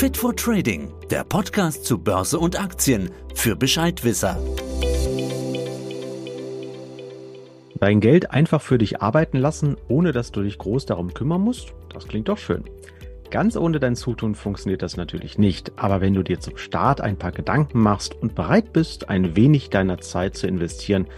Fit for Trading, der Podcast zu Börse und Aktien für Bescheidwisser. Dein Geld einfach für dich arbeiten lassen, ohne dass du dich groß darum kümmern musst? Das klingt doch schön. Ganz ohne dein Zutun funktioniert das natürlich nicht, aber wenn du dir zum Start ein paar Gedanken machst und bereit bist, ein wenig deiner Zeit zu investieren,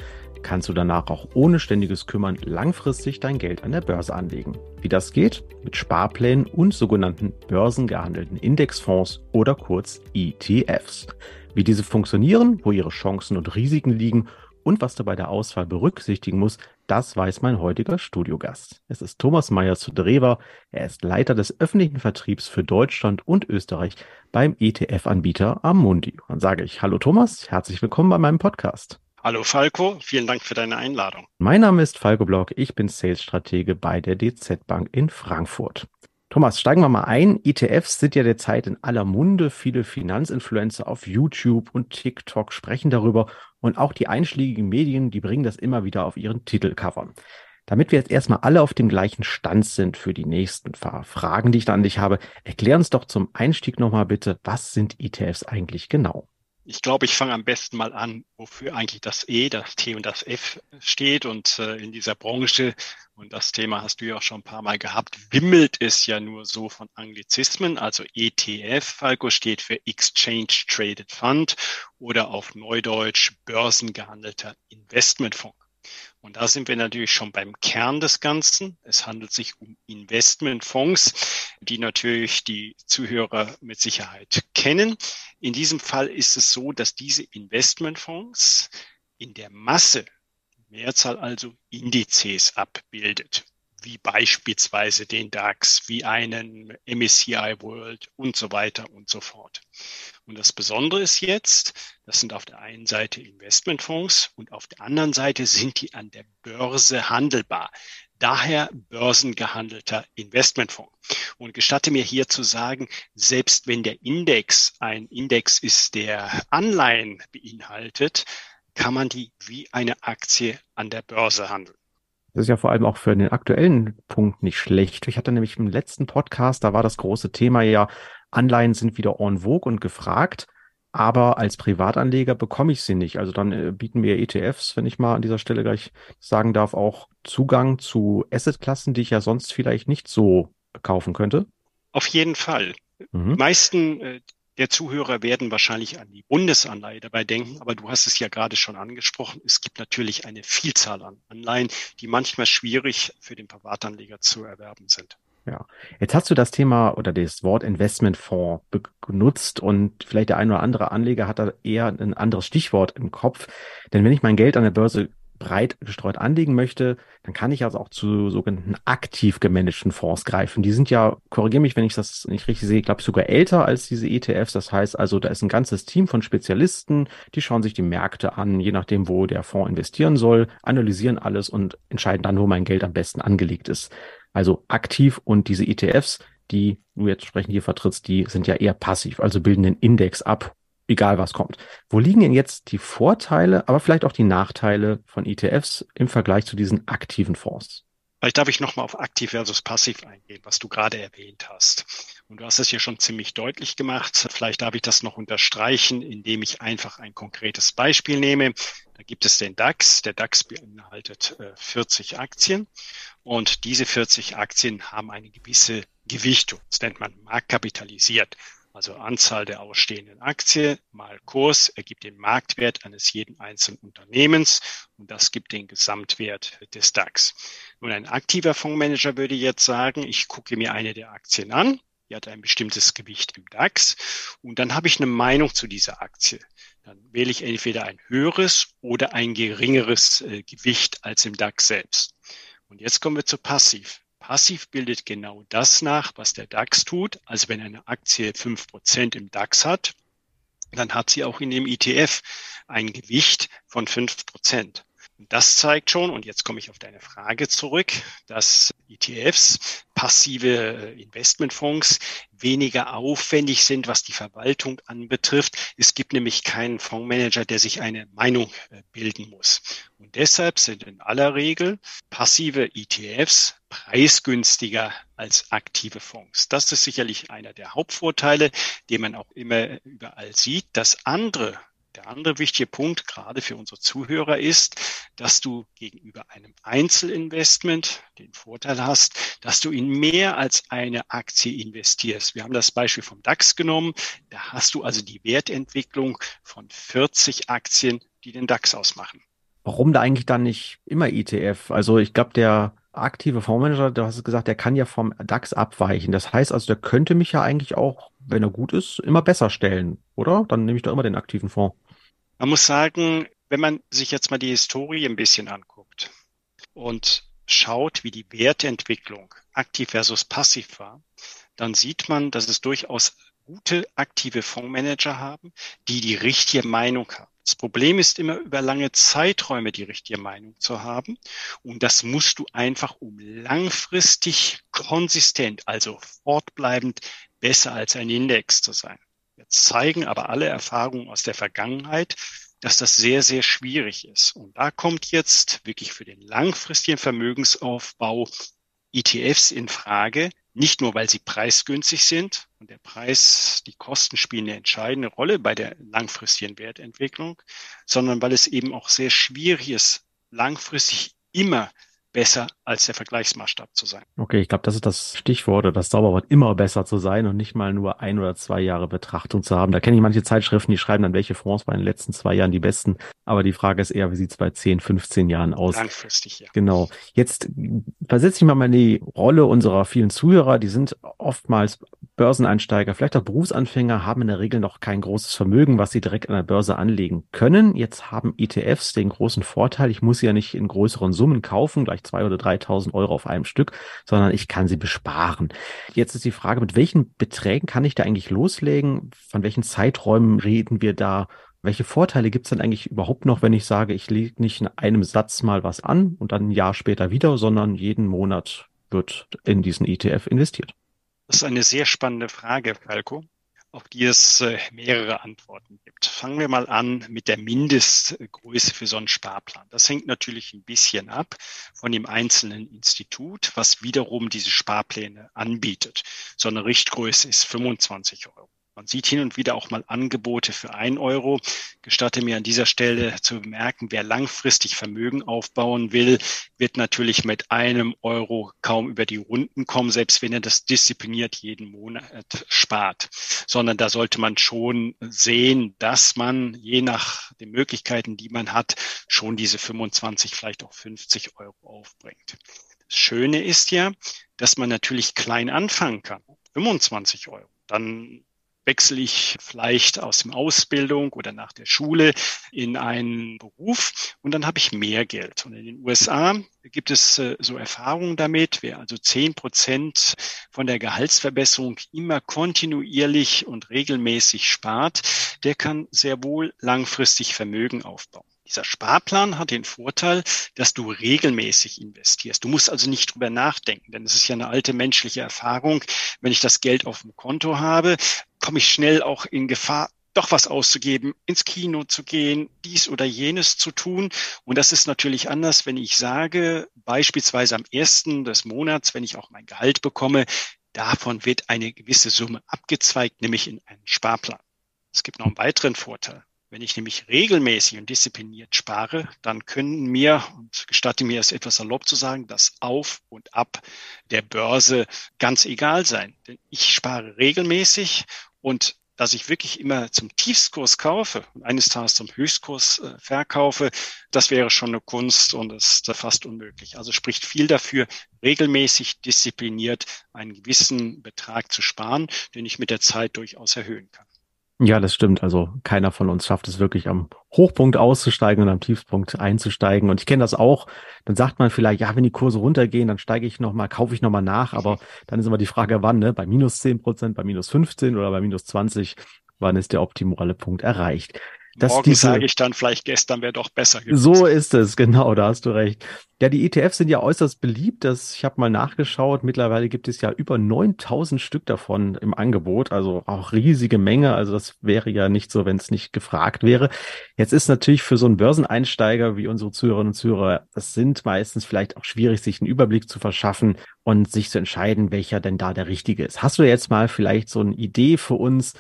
kannst du danach auch ohne ständiges Kümmern langfristig dein Geld an der Börse anlegen. Wie das geht? Mit Sparplänen und sogenannten börsengehandelten Indexfonds oder kurz ETFs. Wie diese funktionieren, wo ihre Chancen und Risiken liegen und was du bei der Auswahl berücksichtigen musst, das weiß mein heutiger Studiogast. Es ist Thomas Meyer zu Drewer. Er ist Leiter des öffentlichen Vertriebs für Deutschland und Österreich beim ETF-Anbieter Amundi. Dann sage ich Hallo Thomas, herzlich willkommen bei meinem Podcast. Hallo Falco, vielen Dank für deine Einladung. Mein Name ist Falco Block, ich bin Sales-Stratege bei der DZ Bank in Frankfurt. Thomas, steigen wir mal ein. ETFs sind ja derzeit in aller Munde. Viele Finanzinfluencer auf YouTube und TikTok sprechen darüber und auch die einschlägigen Medien, die bringen das immer wieder auf ihren Titelcovern. Damit wir jetzt erstmal alle auf dem gleichen Stand sind für die nächsten Fragen, die ich da an dich habe, erklär uns doch zum Einstieg nochmal bitte, was sind ETFs eigentlich genau? Ich glaube, ich fange am besten mal an, wofür eigentlich das E, das T und das F steht. Und äh, in dieser Branche, und das Thema hast du ja auch schon ein paar Mal gehabt, wimmelt es ja nur so von Anglizismen. Also ETF, Falco, steht für Exchange Traded Fund oder auf Neudeutsch börsengehandelter Investmentfonds. Und da sind wir natürlich schon beim Kern des Ganzen. Es handelt sich um Investmentfonds, die natürlich die Zuhörer mit Sicherheit kennen. In diesem Fall ist es so, dass diese Investmentfonds in der Masse, Mehrzahl also Indizes abbildet wie beispielsweise den DAX, wie einen MSCI World und so weiter und so fort. Und das Besondere ist jetzt, das sind auf der einen Seite Investmentfonds und auf der anderen Seite sind die an der Börse handelbar. Daher börsengehandelter Investmentfonds. Und gestatte mir hier zu sagen, selbst wenn der Index ein Index ist, der Anleihen beinhaltet, kann man die wie eine Aktie an der Börse handeln. Das ist ja vor allem auch für den aktuellen Punkt nicht schlecht. Ich hatte nämlich im letzten Podcast, da war das große Thema ja, Anleihen sind wieder en vogue und gefragt, aber als Privatanleger bekomme ich sie nicht. Also dann äh, bieten wir ETFs, wenn ich mal an dieser Stelle gleich sagen darf, auch Zugang zu Assetklassen, die ich ja sonst vielleicht nicht so kaufen könnte. Auf jeden Fall. Mhm. Meisten äh, der Zuhörer werden wahrscheinlich an die Bundesanleihe dabei denken, aber du hast es ja gerade schon angesprochen. Es gibt natürlich eine Vielzahl an Anleihen, die manchmal schwierig für den Privatanleger zu erwerben sind. Ja, jetzt hast du das Thema oder das Wort Investmentfonds genutzt und vielleicht der ein oder andere Anleger hat da eher ein anderes Stichwort im Kopf. Denn wenn ich mein Geld an der Börse breit gestreut anlegen möchte, dann kann ich also auch zu sogenannten aktiv gemanagten Fonds greifen. Die sind ja, korrigiere mich, wenn ich das nicht richtig sehe, glaube ich sogar älter als diese ETFs. Das heißt also, da ist ein ganzes Team von Spezialisten, die schauen sich die Märkte an, je nachdem, wo der Fonds investieren soll, analysieren alles und entscheiden dann, wo mein Geld am besten angelegt ist. Also aktiv und diese ETFs, die du jetzt sprechen hier vertrittst, die sind ja eher passiv, also bilden den Index ab egal was kommt. Wo liegen denn jetzt die Vorteile, aber vielleicht auch die Nachteile von ETFs im Vergleich zu diesen aktiven Fonds? Vielleicht darf ich nochmal auf aktiv versus passiv eingehen, was du gerade erwähnt hast. Und du hast es hier schon ziemlich deutlich gemacht. Vielleicht darf ich das noch unterstreichen, indem ich einfach ein konkretes Beispiel nehme. Da gibt es den DAX. Der DAX beinhaltet 40 äh, Aktien und diese 40 Aktien haben eine gewisse Gewichtung. Das nennt man marktkapitalisiert. Also Anzahl der ausstehenden Aktien mal Kurs ergibt den Marktwert eines jeden einzelnen Unternehmens und das gibt den Gesamtwert des DAX. Nun, ein aktiver Fondsmanager würde jetzt sagen, ich gucke mir eine der Aktien an, die hat ein bestimmtes Gewicht im DAX und dann habe ich eine Meinung zu dieser Aktie. Dann wähle ich entweder ein höheres oder ein geringeres äh, Gewicht als im DAX selbst. Und jetzt kommen wir zu Passiv. Passiv bildet genau das nach, was der DAX tut. Also wenn eine Aktie fünf Prozent im DAX hat, dann hat sie auch in dem ETF ein Gewicht von fünf Prozent. Das zeigt schon, und jetzt komme ich auf deine Frage zurück, dass ETFs, passive Investmentfonds, weniger aufwendig sind, was die Verwaltung anbetrifft. Es gibt nämlich keinen Fondsmanager, der sich eine Meinung äh, bilden muss. Und deshalb sind in aller Regel passive ETFs preisgünstiger als aktive Fonds. Das ist sicherlich einer der Hauptvorteile, den man auch immer überall sieht. Das andere der andere wichtige Punkt, gerade für unsere Zuhörer, ist, dass du gegenüber einem Einzelinvestment den Vorteil hast, dass du in mehr als eine Aktie investierst. Wir haben das Beispiel vom DAX genommen. Da hast du also die Wertentwicklung von 40 Aktien, die den DAX ausmachen. Warum da eigentlich dann nicht immer ETF? Also ich glaube, der aktive Fondsmanager, du hast gesagt, der kann ja vom DAX abweichen. Das heißt also, der könnte mich ja eigentlich auch, wenn er gut ist, immer besser stellen, oder? Dann nehme ich doch immer den aktiven Fonds. Man muss sagen, wenn man sich jetzt mal die Historie ein bisschen anguckt und schaut, wie die Wertentwicklung aktiv versus passiv war, dann sieht man, dass es durchaus gute aktive Fondsmanager haben, die die richtige Meinung haben. Das Problem ist immer über lange Zeiträume die richtige Meinung zu haben. Und das musst du einfach, um langfristig konsistent, also fortbleibend besser als ein Index zu sein. Jetzt zeigen aber alle Erfahrungen aus der Vergangenheit, dass das sehr, sehr schwierig ist. Und da kommt jetzt wirklich für den langfristigen Vermögensaufbau ETFs in Frage, nicht nur, weil sie preisgünstig sind und der Preis, die Kosten spielen eine entscheidende Rolle bei der langfristigen Wertentwicklung, sondern weil es eben auch sehr schwierig ist, langfristig immer besser als der Vergleichsmaßstab zu sein. Okay, ich glaube, das ist das Stichwort oder das Zauberwort, immer besser zu sein und nicht mal nur ein oder zwei Jahre Betrachtung zu haben. Da kenne ich manche Zeitschriften, die schreiben dann, welche Fonds waren in den letzten zwei Jahren die besten. Aber die Frage ist eher, wie sieht es bei 10, 15 Jahren aus? Langfristig, ja. Genau. Jetzt versetze ich mal in die Rolle unserer vielen Zuhörer. Die sind oftmals Börseneinsteiger, vielleicht auch Berufsanfänger, haben in der Regel noch kein großes Vermögen, was sie direkt an der Börse anlegen können. Jetzt haben ETFs den großen Vorteil, ich muss sie ja nicht in größeren Summen kaufen, gleich zwei oder 3.000 Euro auf einem Stück, sondern ich kann sie besparen. Jetzt ist die Frage, mit welchen Beträgen kann ich da eigentlich loslegen? Von welchen Zeiträumen reden wir da? Welche Vorteile gibt es denn eigentlich überhaupt noch, wenn ich sage, ich lege nicht in einem Satz mal was an und dann ein Jahr später wieder, sondern jeden Monat wird in diesen ETF investiert? Das ist eine sehr spannende Frage, Falco, auf die es äh, mehrere Antworten gibt. Fangen wir mal an mit der Mindestgröße für so einen Sparplan. Das hängt natürlich ein bisschen ab von dem einzelnen Institut, was wiederum diese Sparpläne anbietet. So eine Richtgröße ist 25 Euro. Man sieht hin und wieder auch mal Angebote für ein Euro. Gestatte mir an dieser Stelle zu bemerken, wer langfristig Vermögen aufbauen will, wird natürlich mit einem Euro kaum über die Runden kommen, selbst wenn er das diszipliniert jeden Monat spart. Sondern da sollte man schon sehen, dass man je nach den Möglichkeiten, die man hat, schon diese 25, vielleicht auch 50 Euro aufbringt. Das Schöne ist ja, dass man natürlich klein anfangen kann. 25 Euro. Dann wechsle ich vielleicht aus dem Ausbildung oder nach der Schule in einen Beruf und dann habe ich mehr Geld. Und in den USA gibt es äh, so Erfahrungen damit, wer also zehn Prozent von der Gehaltsverbesserung immer kontinuierlich und regelmäßig spart, der kann sehr wohl langfristig Vermögen aufbauen. Dieser Sparplan hat den Vorteil, dass du regelmäßig investierst. Du musst also nicht drüber nachdenken, denn es ist ja eine alte menschliche Erfahrung. Wenn ich das Geld auf dem Konto habe, komme ich schnell auch in Gefahr, doch was auszugeben, ins Kino zu gehen, dies oder jenes zu tun. Und das ist natürlich anders, wenn ich sage, beispielsweise am ersten des Monats, wenn ich auch mein Gehalt bekomme, davon wird eine gewisse Summe abgezweigt, nämlich in einen Sparplan. Es gibt noch einen weiteren Vorteil. Wenn ich nämlich regelmäßig und diszipliniert spare, dann können mir, und gestatte mir es etwas erlaubt zu sagen, das Auf und Ab der Börse ganz egal sein. Denn ich spare regelmäßig und dass ich wirklich immer zum Tiefstkurs kaufe und eines Tages zum Höchstkurs äh, verkaufe, das wäre schon eine Kunst und ist fast unmöglich. Also spricht viel dafür, regelmäßig diszipliniert einen gewissen Betrag zu sparen, den ich mit der Zeit durchaus erhöhen kann. Ja, das stimmt. Also keiner von uns schafft es wirklich am Hochpunkt auszusteigen und am Tiefpunkt einzusteigen. Und ich kenne das auch. Dann sagt man vielleicht, ja, wenn die Kurse runtergehen, dann steige ich nochmal, kaufe ich nochmal nach. Aber dann ist immer die Frage, wann, ne? Bei minus zehn Prozent, bei minus 15 oder bei minus 20, wann ist der optimale Punkt erreicht? Morgen sage ich dann vielleicht, gestern wäre doch besser gewesen. So ist es, genau, da hast du recht. Ja, die ETFs sind ja äußerst beliebt. Das, ich habe mal nachgeschaut. Mittlerweile gibt es ja über 9000 Stück davon im Angebot. Also auch riesige Menge. Also das wäre ja nicht so, wenn es nicht gefragt wäre. Jetzt ist natürlich für so einen Börseneinsteiger wie unsere Zuhörerinnen und Zuhörer, es sind meistens vielleicht auch schwierig, sich einen Überblick zu verschaffen und sich zu entscheiden, welcher denn da der richtige ist. Hast du jetzt mal vielleicht so eine Idee für uns?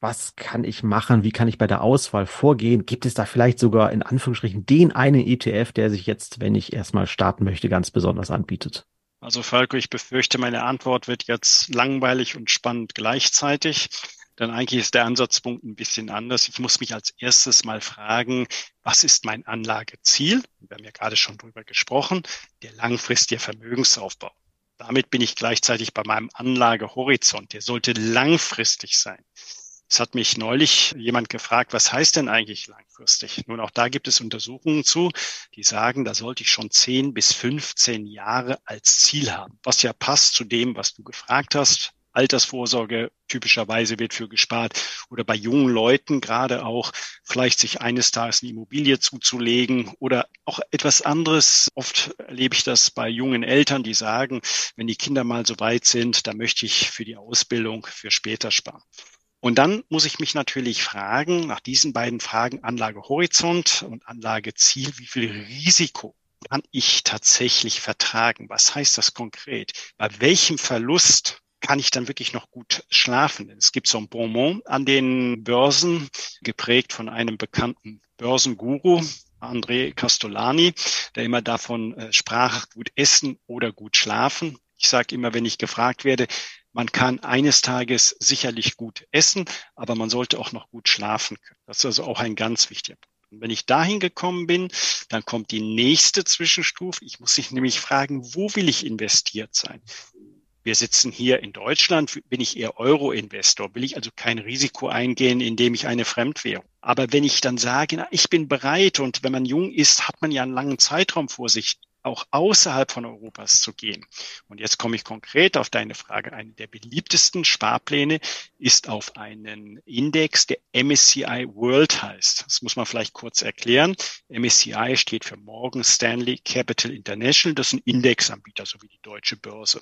Was kann ich machen, wie kann ich bei der Auswahl vorgehen? Gibt es da vielleicht sogar in Anführungsstrichen den einen ETF, der sich jetzt, wenn ich erstmal starten möchte, ganz besonders anbietet? Also Falco, ich befürchte, meine Antwort wird jetzt langweilig und spannend gleichzeitig. Denn eigentlich ist der Ansatzpunkt ein bisschen anders. Ich muss mich als erstes mal fragen, was ist mein Anlageziel? Wir haben ja gerade schon drüber gesprochen, der langfristige Vermögensaufbau. Damit bin ich gleichzeitig bei meinem Anlagehorizont. Der sollte langfristig sein. Es hat mich neulich jemand gefragt, was heißt denn eigentlich langfristig? Nun, auch da gibt es Untersuchungen zu, die sagen, da sollte ich schon 10 bis 15 Jahre als Ziel haben, was ja passt zu dem, was du gefragt hast. Altersvorsorge typischerweise wird für gespart oder bei jungen Leuten gerade auch vielleicht sich eines Tages eine Immobilie zuzulegen oder auch etwas anderes. Oft erlebe ich das bei jungen Eltern, die sagen, wenn die Kinder mal so weit sind, da möchte ich für die Ausbildung für später sparen. Und dann muss ich mich natürlich fragen, nach diesen beiden Fragen Anlagehorizont und Anlageziel, wie viel Risiko kann ich tatsächlich vertragen? Was heißt das konkret? Bei welchem Verlust kann ich dann wirklich noch gut schlafen? Es gibt so ein Bonbon an den Börsen, geprägt von einem bekannten Börsenguru, André Castolani, der immer davon äh, sprach, gut essen oder gut schlafen. Ich sage immer, wenn ich gefragt werde, man kann eines Tages sicherlich gut essen, aber man sollte auch noch gut schlafen können. Das ist also auch ein ganz wichtiger Punkt. Und wenn ich dahin gekommen bin, dann kommt die nächste Zwischenstufe. Ich muss mich nämlich fragen, wo will ich investiert sein? Wir sitzen hier in Deutschland, bin ich eher Euro-Investor, will ich also kein Risiko eingehen, indem ich eine Fremdwährung. Aber wenn ich dann sage, na, ich bin bereit und wenn man jung ist, hat man ja einen langen Zeitraum vor sich, auch außerhalb von Europas zu gehen. Und jetzt komme ich konkret auf deine Frage. Eine der beliebtesten Sparpläne ist auf einen Index, der MSCI World heißt. Das muss man vielleicht kurz erklären. MSCI steht für Morgan Stanley Capital International. Das ist ein Indexanbieter, so wie die deutsche Börse.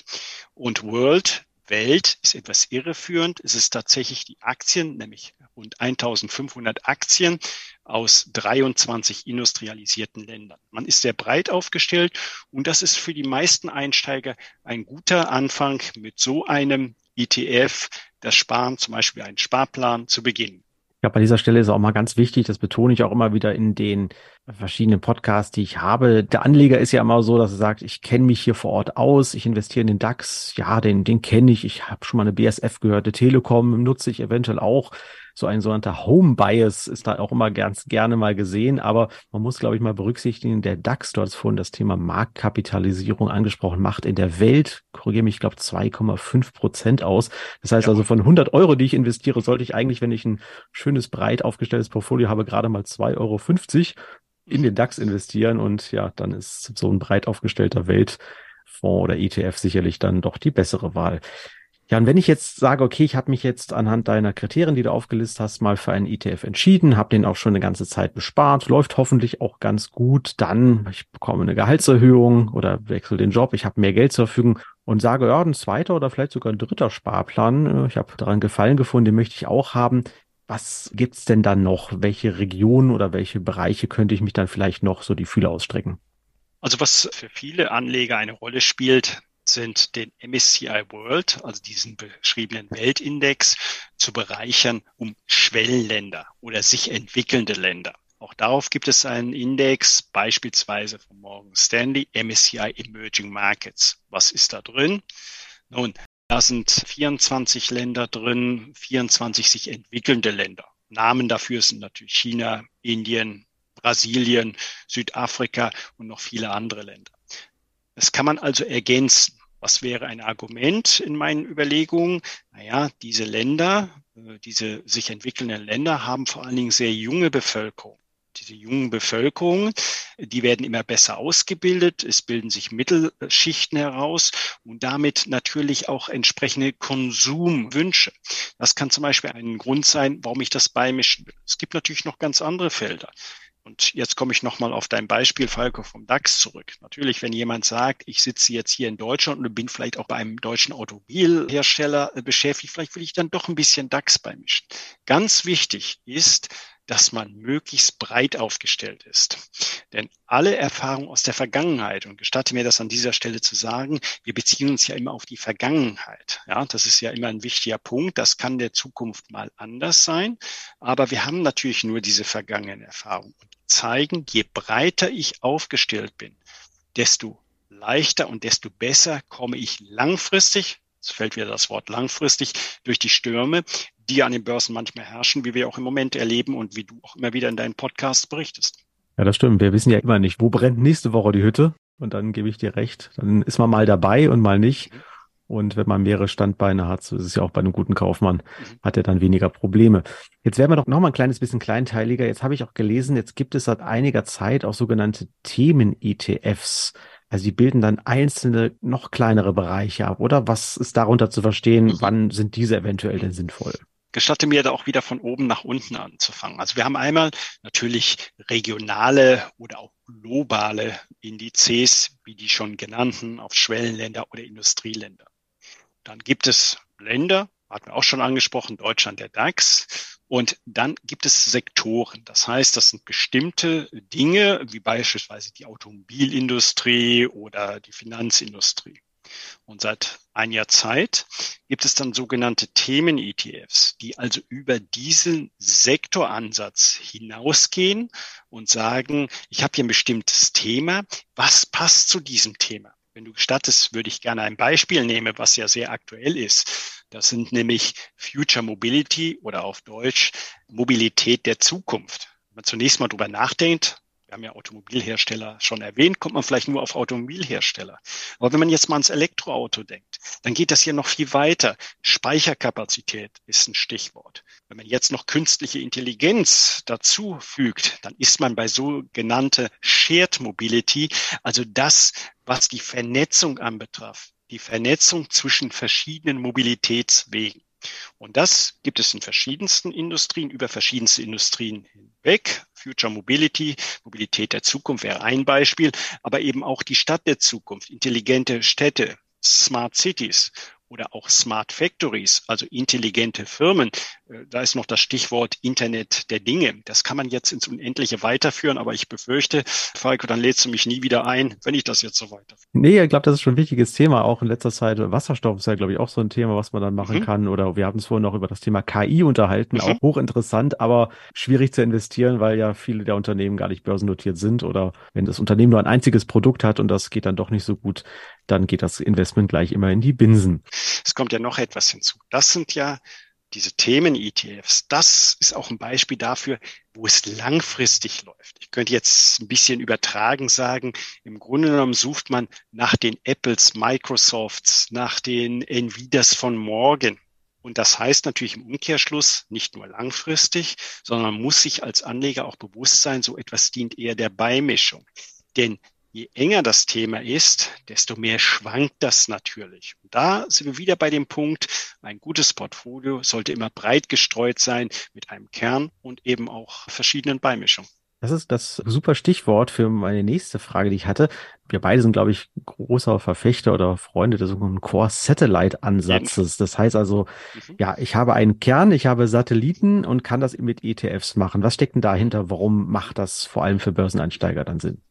Und World Welt ist etwas irreführend. Es ist tatsächlich die Aktien, nämlich rund 1500 Aktien aus 23 industrialisierten Ländern. Man ist sehr breit aufgestellt und das ist für die meisten Einsteiger ein guter Anfang, mit so einem ETF das Sparen, zum Beispiel einen Sparplan, zu beginnen. Ja, bei dieser Stelle ist auch mal ganz wichtig, das betone ich auch immer wieder in den verschiedenen Podcasts, die ich habe. Der Anleger ist ja immer so, dass er sagt, ich kenne mich hier vor Ort aus, ich investiere in den DAX, ja, den, den kenne ich, ich habe schon mal eine BSF gehört, die Telekom nutze ich eventuell auch so ein sogenannter Home Bias ist da auch immer ganz gerne mal gesehen, aber man muss, glaube ich, mal berücksichtigen, der DAX, du hast vorhin das Thema Marktkapitalisierung angesprochen, macht in der Welt, korrigiere mich, ich glaube 2,5 Prozent aus. Das heißt ja. also von 100 Euro, die ich investiere, sollte ich eigentlich, wenn ich ein schönes, breit aufgestelltes Portfolio habe, gerade mal 2,50 Euro in den DAX investieren und ja, dann ist so ein breit aufgestellter Weltfonds oder ETF sicherlich dann doch die bessere Wahl. Ja, und wenn ich jetzt sage, okay, ich habe mich jetzt anhand deiner Kriterien, die du aufgelistet hast, mal für einen ETF entschieden, habe den auch schon eine ganze Zeit bespart, läuft hoffentlich auch ganz gut, dann ich bekomme eine Gehaltserhöhung oder wechsle den Job, ich habe mehr Geld zur Verfügung und sage, ja, ein zweiter oder vielleicht sogar ein dritter Sparplan, äh, ich habe daran Gefallen gefunden, den möchte ich auch haben. Was gibt's denn dann noch? Welche Regionen oder welche Bereiche könnte ich mich dann vielleicht noch so die Fühler ausstrecken? Also was für viele Anleger eine Rolle spielt, sind den MSCI World, also diesen beschriebenen Weltindex, zu bereichern um Schwellenländer oder sich entwickelnde Länder. Auch darauf gibt es einen Index, beispielsweise von Morgan Stanley, MSCI Emerging Markets. Was ist da drin? Nun, da sind 24 Länder drin, 24 sich entwickelnde Länder. Namen dafür sind natürlich China, Indien, Brasilien, Südafrika und noch viele andere Länder. Das kann man also ergänzen. Was wäre ein Argument in meinen Überlegungen? Naja, diese Länder, äh, diese sich entwickelnden Länder haben vor allen Dingen sehr junge Bevölkerung. diese jungen Bevölkerungen, die werden immer besser ausgebildet, es bilden sich Mittelschichten heraus und damit natürlich auch entsprechende Konsumwünsche. Das kann zum Beispiel ein Grund sein, warum ich das beimischen will. Es gibt natürlich noch ganz andere Felder. Und jetzt komme ich nochmal auf dein Beispiel, Falco, vom DAX zurück. Natürlich, wenn jemand sagt, ich sitze jetzt hier in Deutschland und bin vielleicht auch bei einem deutschen Automobilhersteller beschäftigt, vielleicht will ich dann doch ein bisschen DAX beimischen. Ganz wichtig ist, dass man möglichst breit aufgestellt ist. Denn alle Erfahrungen aus der Vergangenheit, und gestatte mir das an dieser Stelle zu sagen, wir beziehen uns ja immer auf die Vergangenheit. Ja, das ist ja immer ein wichtiger Punkt. Das kann der Zukunft mal anders sein. Aber wir haben natürlich nur diese vergangenen Erfahrungen und zeigen, je breiter ich aufgestellt bin, desto leichter und desto besser komme ich langfristig, es fällt wieder das Wort langfristig, durch die Stürme, die an den Börsen manchmal herrschen, wie wir auch im Moment erleben und wie du auch immer wieder in deinen Podcasts berichtest. Ja, das stimmt. Wir wissen ja immer nicht, wo brennt nächste Woche die Hütte. Und dann gebe ich dir recht. Dann ist man mal dabei und mal nicht. Mhm. Und wenn man mehrere Standbeine hat, so ist es ja auch bei einem guten Kaufmann, mhm. hat er dann weniger Probleme. Jetzt werden wir doch noch mal ein kleines bisschen kleinteiliger. Jetzt habe ich auch gelesen, jetzt gibt es seit einiger Zeit auch sogenannte Themen-ETFs. Also die bilden dann einzelne, noch kleinere Bereiche ab, oder? Was ist darunter zu verstehen? Mhm. Wann sind diese eventuell denn sinnvoll? gestatte mir da auch wieder von oben nach unten anzufangen. Also wir haben einmal natürlich regionale oder auch globale Indizes, wie die schon genannten, auf Schwellenländer oder Industrieländer. Dann gibt es Länder, hatten wir auch schon angesprochen, Deutschland der DAX. Und dann gibt es Sektoren. Das heißt, das sind bestimmte Dinge, wie beispielsweise die Automobilindustrie oder die Finanzindustrie. Und seit einiger Zeit gibt es dann sogenannte Themen-ETFs, die also über diesen Sektoransatz hinausgehen und sagen, ich habe hier ein bestimmtes Thema, was passt zu diesem Thema? Wenn du gestattest, würde ich gerne ein Beispiel nehmen, was ja sehr aktuell ist. Das sind nämlich Future Mobility oder auf Deutsch Mobilität der Zukunft. Wenn man zunächst mal drüber nachdenkt, wir haben ja Automobilhersteller schon erwähnt, kommt man vielleicht nur auf Automobilhersteller. Aber wenn man jetzt mal ans Elektroauto denkt, dann geht das hier noch viel weiter. Speicherkapazität ist ein Stichwort. Wenn man jetzt noch künstliche Intelligenz dazu fügt, dann ist man bei sogenannte Shared Mobility, also das, was die Vernetzung anbetrifft, die Vernetzung zwischen verschiedenen Mobilitätswegen. Und das gibt es in verschiedensten Industrien, über verschiedenste Industrien hinweg. Future Mobility, Mobilität der Zukunft wäre ein Beispiel, aber eben auch die Stadt der Zukunft, intelligente Städte, Smart Cities oder auch Smart Factories, also intelligente Firmen. Äh, da ist noch das Stichwort Internet der Dinge. Das kann man jetzt ins Unendliche weiterführen, aber ich befürchte, Falco, dann lädst du mich nie wieder ein, wenn ich das jetzt so weiterführe. Nee, ich glaube, das ist schon ein wichtiges Thema. Auch in letzter Zeit Wasserstoff ist ja, glaube ich, auch so ein Thema, was man dann machen mhm. kann. Oder wir haben uns vorhin noch über das Thema KI unterhalten, mhm. auch hochinteressant, aber schwierig zu investieren, weil ja viele der Unternehmen gar nicht börsennotiert sind. Oder wenn das Unternehmen nur ein einziges Produkt hat und das geht dann doch nicht so gut, dann geht das Investment gleich immer in die Binsen. Es kommt ja noch etwas hinzu. Das sind ja diese Themen-ETFs, das ist auch ein Beispiel dafür, wo es langfristig läuft. Ich könnte jetzt ein bisschen übertragen sagen, im Grunde genommen sucht man nach den Apples, Microsofts, nach den Nvidias von morgen. Und das heißt natürlich im Umkehrschluss nicht nur langfristig, sondern man muss sich als Anleger auch bewusst sein, so etwas dient eher der Beimischung. Denn je enger das Thema ist, desto mehr schwankt das natürlich. Und da sind wir wieder bei dem Punkt, ein gutes Portfolio sollte immer breit gestreut sein mit einem Kern und eben auch verschiedenen Beimischungen. Das ist das super Stichwort für meine nächste Frage, die ich hatte. Wir beide sind, glaube ich, großer Verfechter oder Freunde des sogenannten Core-Satellite-Ansatzes. Das heißt also, mhm. ja, ich habe einen Kern, ich habe Satelliten und kann das mit ETFs machen. Was steckt denn dahinter? Warum macht das vor allem für Börseneinsteiger dann Sinn?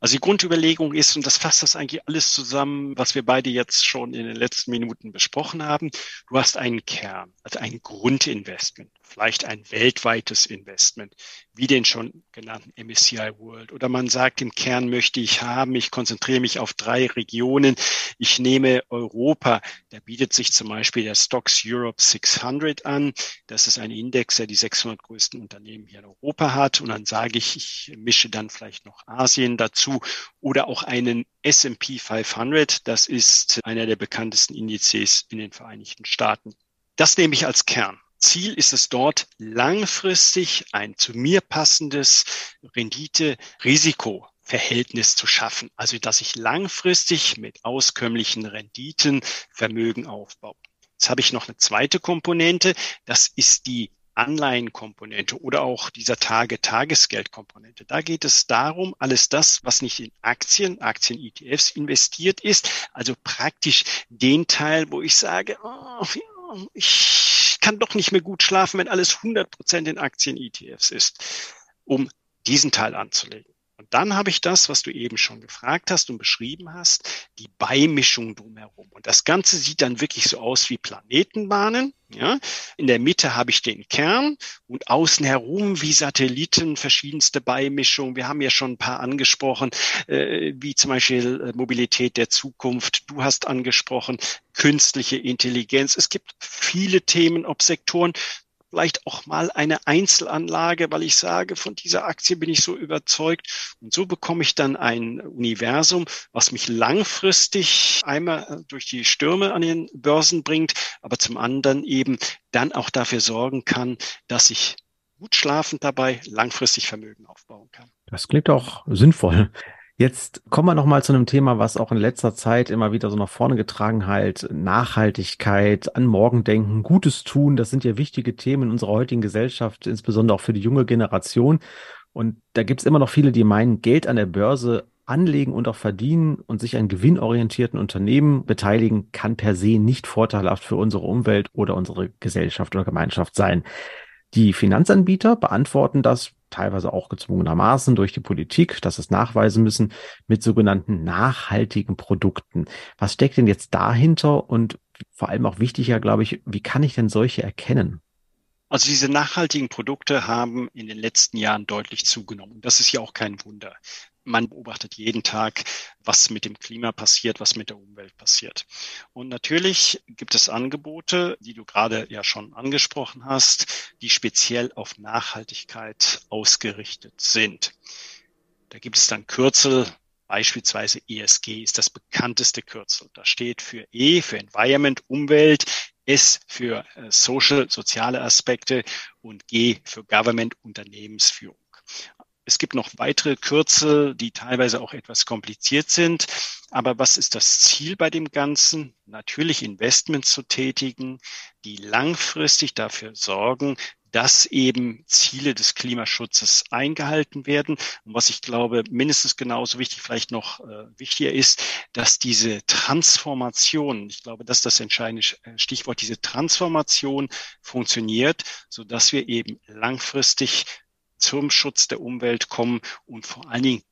Also die Grundüberlegung ist, und das fasst das eigentlich alles zusammen, was wir beide jetzt schon in den letzten Minuten besprochen haben, du hast einen Kern, also ein Grundinvestment vielleicht ein weltweites Investment, wie den schon genannten MSCI World. Oder man sagt, im Kern möchte ich haben, ich konzentriere mich auf drei Regionen. Ich nehme Europa, da bietet sich zum Beispiel der Stocks Europe 600 an. Das ist ein Index, der die 600 größten Unternehmen hier in Europa hat. Und dann sage ich, ich mische dann vielleicht noch Asien dazu oder auch einen S&P 500. Das ist einer der bekanntesten Indizes in den Vereinigten Staaten. Das nehme ich als Kern. Ziel ist es dort, langfristig ein zu mir passendes Rendite-Risiko-Verhältnis zu schaffen. Also, dass ich langfristig mit auskömmlichen Renditen Vermögen aufbaue. Jetzt habe ich noch eine zweite Komponente. Das ist die Anleihenkomponente oder auch dieser Tage-Tagesgeldkomponente. Da geht es darum, alles das, was nicht in Aktien, Aktien-ETFs investiert ist, also praktisch den Teil, wo ich sage, oh, ich kann doch nicht mehr gut schlafen, wenn alles 100 Prozent in Aktien-ETFs ist, um diesen Teil anzulegen. Dann habe ich das, was du eben schon gefragt hast und beschrieben hast, die Beimischung drumherum. Und das Ganze sieht dann wirklich so aus wie Planetenbahnen. Ja, in der Mitte habe ich den Kern und außen herum wie Satelliten verschiedenste Beimischungen. Wir haben ja schon ein paar angesprochen, äh, wie zum Beispiel äh, Mobilität der Zukunft. Du hast angesprochen künstliche Intelligenz. Es gibt viele Themen, ob Sektoren vielleicht auch mal eine Einzelanlage, weil ich sage, von dieser Aktie bin ich so überzeugt. Und so bekomme ich dann ein Universum, was mich langfristig einmal durch die Stürme an den Börsen bringt, aber zum anderen eben dann auch dafür sorgen kann, dass ich gut schlafend dabei langfristig Vermögen aufbauen kann. Das klingt auch sinnvoll. Jetzt kommen wir nochmal zu einem Thema, was auch in letzter Zeit immer wieder so nach vorne getragen halt. Nachhaltigkeit, an Morgen denken, Gutes tun. Das sind ja wichtige Themen in unserer heutigen Gesellschaft, insbesondere auch für die junge Generation. Und da gibt es immer noch viele, die meinen, Geld an der Börse anlegen und auch verdienen und sich an gewinnorientierten Unternehmen beteiligen, kann per se nicht vorteilhaft für unsere Umwelt oder unsere Gesellschaft oder Gemeinschaft sein. Die Finanzanbieter beantworten das teilweise auch gezwungenermaßen durch die Politik, dass es nachweisen müssen, mit sogenannten nachhaltigen Produkten. Was steckt denn jetzt dahinter und vor allem auch wichtiger, glaube ich, wie kann ich denn solche erkennen? Also diese nachhaltigen Produkte haben in den letzten Jahren deutlich zugenommen. Das ist ja auch kein Wunder. Man beobachtet jeden Tag, was mit dem Klima passiert, was mit der Umwelt passiert. Und natürlich gibt es Angebote, die du gerade ja schon angesprochen hast, die speziell auf Nachhaltigkeit ausgerichtet sind. Da gibt es dann Kürzel, beispielsweise ESG ist das bekannteste Kürzel. Das steht für E, für Environment, Umwelt, S für äh, Social, soziale Aspekte und G für Government, Unternehmensführung. Es gibt noch weitere Kürzel, die teilweise auch etwas kompliziert sind. Aber was ist das Ziel bei dem Ganzen? Natürlich Investments zu tätigen, die langfristig dafür sorgen, dass eben Ziele des Klimaschutzes eingehalten werden. Und was ich glaube, mindestens genauso wichtig, vielleicht noch äh, wichtiger ist, dass diese Transformation, ich glaube, das ist das entscheidende äh, Stichwort, diese Transformation funktioniert, so dass wir eben langfristig zum Schutz der Umwelt kommen und vor allen Dingen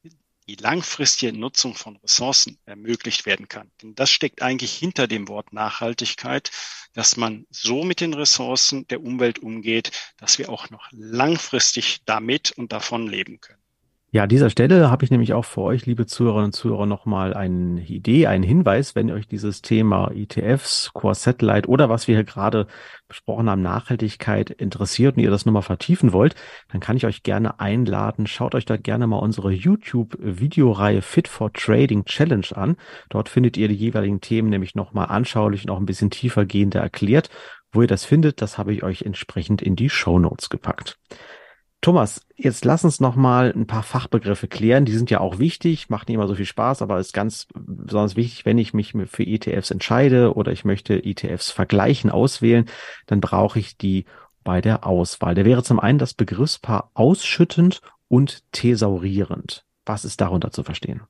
die langfristige Nutzung von Ressourcen ermöglicht werden kann. Denn das steckt eigentlich hinter dem Wort Nachhaltigkeit, dass man so mit den Ressourcen der Umwelt umgeht, dass wir auch noch langfristig damit und davon leben können. Ja, an dieser Stelle habe ich nämlich auch für euch, liebe Zuhörerinnen und Zuhörer, nochmal eine Idee, einen Hinweis, wenn euch dieses Thema ETFs, Core Satellite oder was wir hier gerade besprochen haben, Nachhaltigkeit interessiert und ihr das nochmal vertiefen wollt, dann kann ich euch gerne einladen. Schaut euch da gerne mal unsere YouTube-Videoreihe Fit for Trading Challenge an. Dort findet ihr die jeweiligen Themen nämlich nochmal anschaulich und auch ein bisschen tiefer gehender erklärt. Wo ihr das findet, das habe ich euch entsprechend in die Show Notes gepackt. Thomas, jetzt lass uns noch mal ein paar Fachbegriffe klären. Die sind ja auch wichtig, macht nicht immer so viel Spaß, aber ist ganz besonders wichtig, wenn ich mich für ETFs entscheide oder ich möchte ETFs vergleichen, auswählen, dann brauche ich die bei der Auswahl. Der wäre zum einen das Begriffspaar ausschüttend und thesaurierend. Was ist darunter zu verstehen?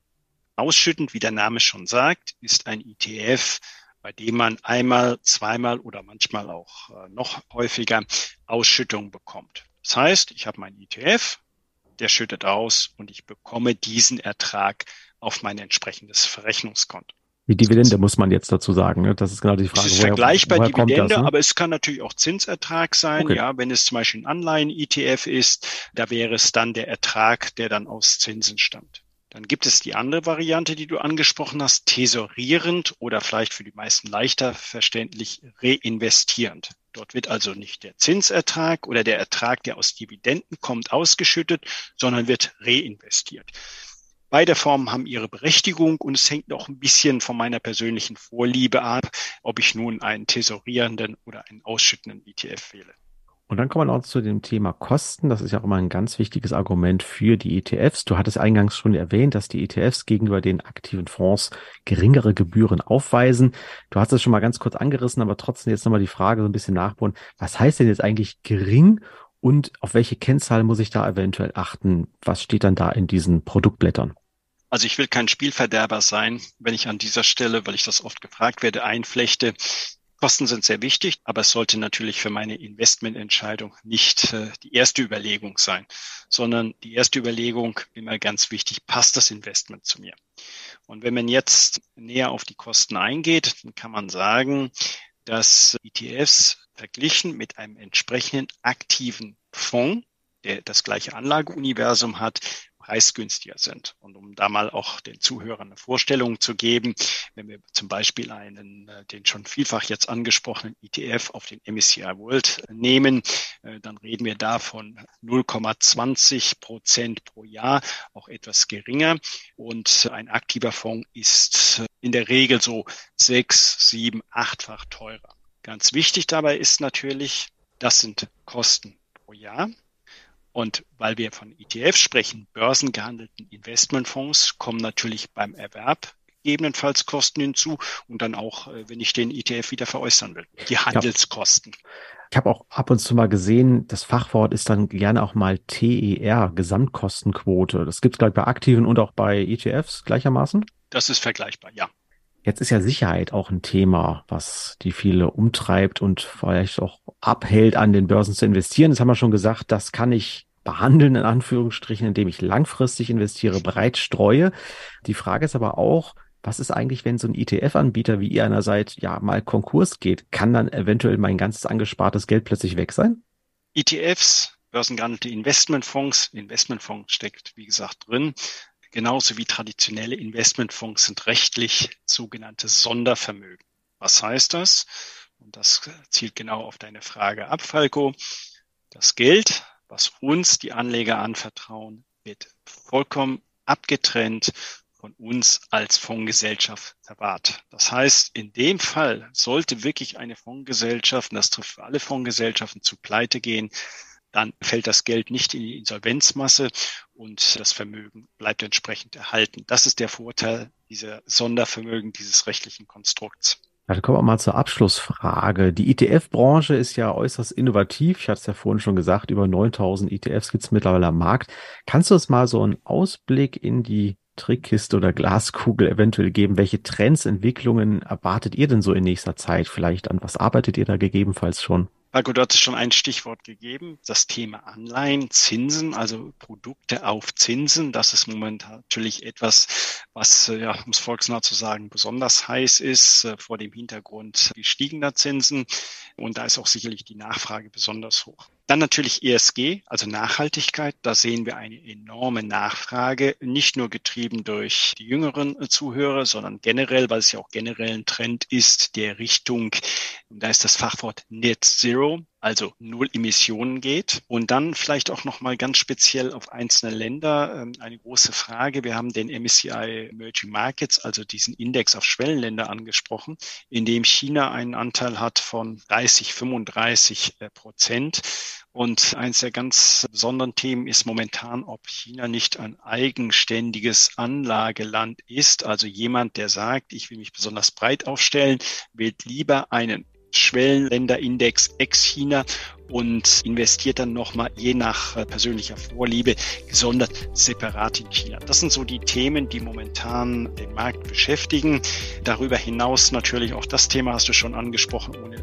Ausschüttend, wie der Name schon sagt, ist ein ETF, bei dem man einmal, zweimal oder manchmal auch äh, noch häufiger Ausschüttung bekommt. Das heißt, ich habe meinen ETF, der schüttet aus und ich bekomme diesen Ertrag auf mein entsprechendes Verrechnungskonto. Die Dividende muss man jetzt dazu sagen. Ne? Das ist genau die Frage. Es ist woher, vergleichbar woher Dividende, das, ne? aber es kann natürlich auch Zinsertrag sein. Okay. Ja, wenn es zum Beispiel ein Anleihen-ETF ist, da wäre es dann der Ertrag, der dann aus Zinsen stammt. Dann gibt es die andere Variante, die du angesprochen hast, tesorierend oder vielleicht für die meisten leichter verständlich reinvestierend. Dort wird also nicht der Zinsertrag oder der Ertrag, der aus Dividenden kommt, ausgeschüttet, sondern wird reinvestiert. Beide Formen haben ihre Berechtigung und es hängt auch ein bisschen von meiner persönlichen Vorliebe ab, ob ich nun einen tesorierenden oder einen ausschüttenden ETF wähle. Und dann kommen wir noch zu dem Thema Kosten. Das ist ja auch immer ein ganz wichtiges Argument für die ETFs. Du hattest eingangs schon erwähnt, dass die ETFs gegenüber den aktiven Fonds geringere Gebühren aufweisen. Du hast es schon mal ganz kurz angerissen, aber trotzdem jetzt nochmal die Frage so ein bisschen nachbohren. Was heißt denn jetzt eigentlich gering und auf welche Kennzahl muss ich da eventuell achten? Was steht dann da in diesen Produktblättern? Also ich will kein Spielverderber sein, wenn ich an dieser Stelle, weil ich das oft gefragt werde, einflechte. Kosten sind sehr wichtig, aber es sollte natürlich für meine Investmententscheidung nicht äh, die erste Überlegung sein, sondern die erste Überlegung immer ganz wichtig, passt das Investment zu mir? Und wenn man jetzt näher auf die Kosten eingeht, dann kann man sagen, dass ETFs verglichen mit einem entsprechenden aktiven Fonds, der das gleiche Anlageuniversum hat, preisgünstiger sind. Und um da mal auch den Zuhörern eine Vorstellung zu geben, wenn wir zum Beispiel einen, äh, den schon vielfach jetzt angesprochenen ETF auf den MSCI World nehmen, äh, dann reden wir da von 0,20 Prozent pro Jahr, auch etwas geringer. Und ein aktiver Fonds ist in der Regel so sechs, sieben, achtfach teurer. Ganz wichtig dabei ist natürlich, das sind Kosten pro Jahr. Und weil wir von ETFs sprechen, börsengehandelten Investmentfonds, kommen natürlich beim Erwerb gegebenenfalls Kosten hinzu und dann auch, äh, wenn ich den ETF wieder veräußern will, die Handelskosten. Ich habe auch ab und zu mal gesehen, das Fachwort ist dann gerne auch mal TER, Gesamtkostenquote. Das gibt es, glaube ich, bei aktiven und auch bei ETFs gleichermaßen. Das ist vergleichbar, ja. Jetzt ist ja Sicherheit auch ein Thema, was die viele umtreibt und vielleicht auch abhält, an den Börsen zu investieren. Das haben wir schon gesagt, das kann ich behandeln, in Anführungsstrichen, indem ich langfristig investiere, breit streue. Die Frage ist aber auch, was ist eigentlich, wenn so ein ETF-Anbieter wie ihr einer seid, ja, mal Konkurs geht? Kann dann eventuell mein ganzes angespartes Geld plötzlich weg sein? ETFs, börsengehandelte Investmentfonds, Investmentfonds steckt, wie gesagt, drin, genauso wie traditionelle Investmentfonds sind rechtlich sogenannte Sondervermögen. Was heißt das? Und das zielt genau auf deine Frage ab, Falco. Das Geld, was uns die Anleger anvertrauen, wird vollkommen abgetrennt von uns als Fondsgesellschaft verwahrt. Das heißt, in dem Fall sollte wirklich eine Fondsgesellschaft, und das trifft für alle Fondsgesellschaften, zu pleite gehen, dann fällt das Geld nicht in die Insolvenzmasse und das Vermögen bleibt entsprechend erhalten. Das ist der Vorteil dieser Sondervermögen, dieses rechtlichen Konstrukts. Ja, dann kommen wir mal zur Abschlussfrage. Die ETF-Branche ist ja äußerst innovativ. Ich hatte es ja vorhin schon gesagt, über 9000 ETFs gibt es mittlerweile am Markt. Kannst du uns mal so einen Ausblick in die Trickkiste oder Glaskugel eventuell geben? Welche Trends, Entwicklungen erwartet ihr denn so in nächster Zeit? Vielleicht an was arbeitet ihr da gegebenenfalls schon? Marco, du hattest schon ein Stichwort gegeben, das Thema Anleihen, Zinsen, also Produkte auf Zinsen. Das ist momentan natürlich etwas, was, äh, ja, um es volksnah zu sagen, besonders heiß ist äh, vor dem Hintergrund gestiegener Zinsen. Und da ist auch sicherlich die Nachfrage besonders hoch. Dann natürlich ESG, also Nachhaltigkeit. Da sehen wir eine enorme Nachfrage, nicht nur getrieben durch die jüngeren Zuhörer, sondern generell, weil es ja auch generell ein Trend ist, der Richtung, da ist das Fachwort Net Zero, also null Emissionen geht. Und dann vielleicht auch nochmal ganz speziell auf einzelne Länder ähm, eine große Frage. Wir haben den MSCI Emerging Markets, also diesen Index auf Schwellenländer angesprochen, in dem China einen Anteil hat von 30, 35 äh, Prozent. Und eines der ganz besonderen Themen ist momentan, ob China nicht ein eigenständiges Anlageland ist. Also jemand, der sagt, ich will mich besonders breit aufstellen, wählt lieber einen Schwellenländerindex ex-China und investiert dann nochmal je nach äh, persönlicher Vorliebe gesondert separat in China. Das sind so die Themen, die momentan den Markt beschäftigen. Darüber hinaus natürlich auch das Thema hast du schon angesprochen, ohne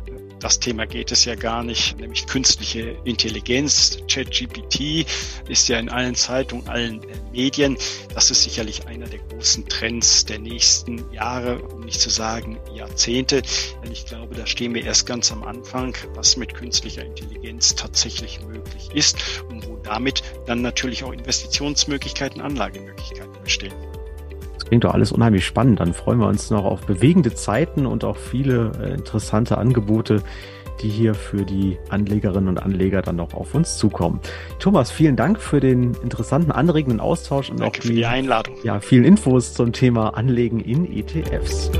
das Thema geht es ja gar nicht, nämlich künstliche Intelligenz. ChatGPT ist ja in allen Zeitungen, allen Medien. Das ist sicherlich einer der großen Trends der nächsten Jahre, um nicht zu sagen Jahrzehnte. Denn ich glaube, da stehen wir erst ganz am Anfang, was mit künstlicher Intelligenz tatsächlich möglich ist und wo damit dann natürlich auch Investitionsmöglichkeiten, Anlagemöglichkeiten bestehen klingt doch alles unheimlich spannend. Dann freuen wir uns noch auf bewegende Zeiten und auch viele äh, interessante Angebote, die hier für die Anlegerinnen und Anleger dann noch auf uns zukommen. Thomas, vielen Dank für den interessanten, anregenden Austausch und Danke auch die, die Einladung. Ja, vielen Infos zum Thema Anlegen in ETFs.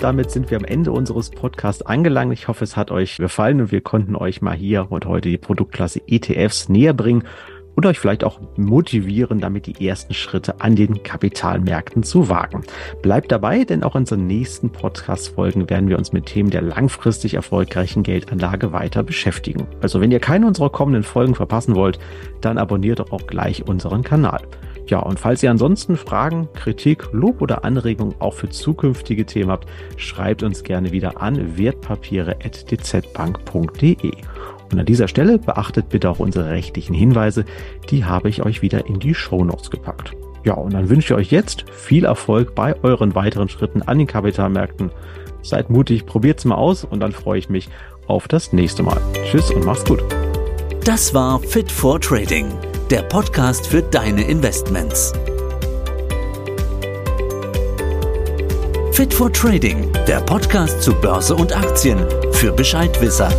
Damit sind wir am Ende unseres Podcasts angelangt. Ich hoffe, es hat euch gefallen und wir konnten euch mal hier und heute die Produktklasse ETFs näher bringen und euch vielleicht auch motivieren, damit die ersten Schritte an den Kapitalmärkten zu wagen. Bleibt dabei, denn auch in unseren nächsten Podcast-Folgen werden wir uns mit Themen der langfristig erfolgreichen Geldanlage weiter beschäftigen. Also wenn ihr keine unserer kommenden Folgen verpassen wollt, dann abonniert doch auch gleich unseren Kanal. Ja, und falls ihr ansonsten Fragen, Kritik, Lob oder Anregungen auch für zukünftige Themen habt, schreibt uns gerne wieder an wertpapiere.dzbank.de. Und an dieser Stelle beachtet bitte auch unsere rechtlichen Hinweise, die habe ich euch wieder in die Show Notes gepackt. Ja, und dann wünsche ich euch jetzt viel Erfolg bei euren weiteren Schritten an den Kapitalmärkten. Seid mutig, probiert's mal aus und dann freue ich mich auf das nächste Mal. Tschüss und macht's gut. Das war Fit for Trading, der Podcast für deine Investments. Fit for Trading, der Podcast zu Börse und Aktien für Bescheidwisser.